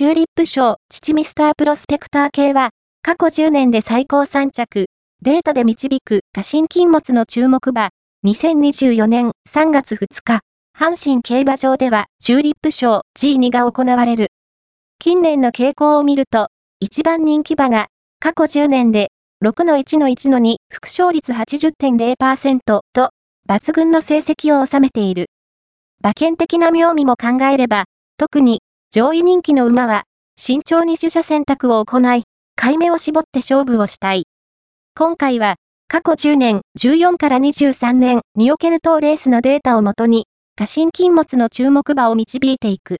チューリップ賞、父ミスタープロスペクター系は、過去10年で最高3着、データで導く過信金物の注目馬、2024年3月2日、阪神競馬場ではチューリップ賞 G2 が行われる。近年の傾向を見ると、一番人気馬が過去10年で6の1の1の2、副勝率80.0%と抜群の成績を収めている。馬券的な妙味も考えれば、特に上位人気の馬は慎重に取捨選択を行い、買い目を絞って勝負をしたい。今回は、過去10年、14から23年における当レースのデータをもとに、過信禁物の注目馬を導いていく。